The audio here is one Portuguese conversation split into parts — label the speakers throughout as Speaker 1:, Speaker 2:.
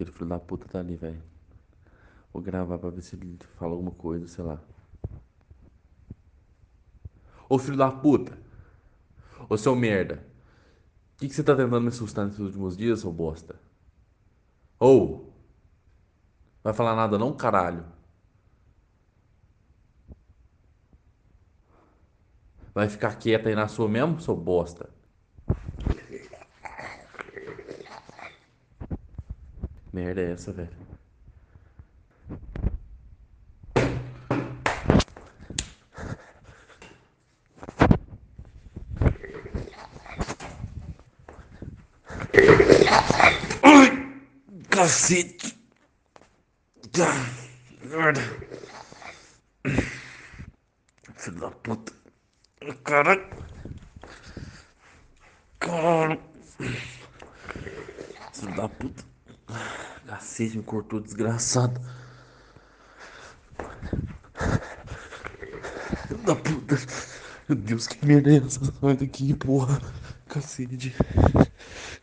Speaker 1: Aquele filho da puta tá ali, velho. Vou gravar pra ver se ele fala alguma coisa, sei lá. Ô filho da puta! Ô seu merda! O que, que você tá tentando me assustar nesses últimos dias, seu bosta? Ou! Vai falar nada não, caralho? Vai ficar quieta aí na sua mesmo, seu bosta? Merda é essa, velho? Cacete! Tá, merda! Filho da puta! Caralho! Caralho! Filho da puta! Cacete, me cortou desgraçado! Da puta! Meu Deus, que merda é essa? Sai daqui, porra! Cacete!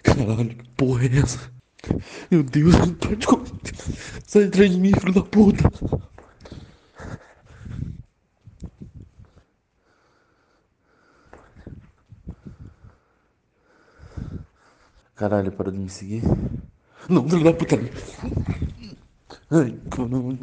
Speaker 1: Caralho, que porra é essa? Meu Deus! Sai atrás de mim, filho da puta! Caralho, parou de me seguir? Nom de la putain. Ay, con...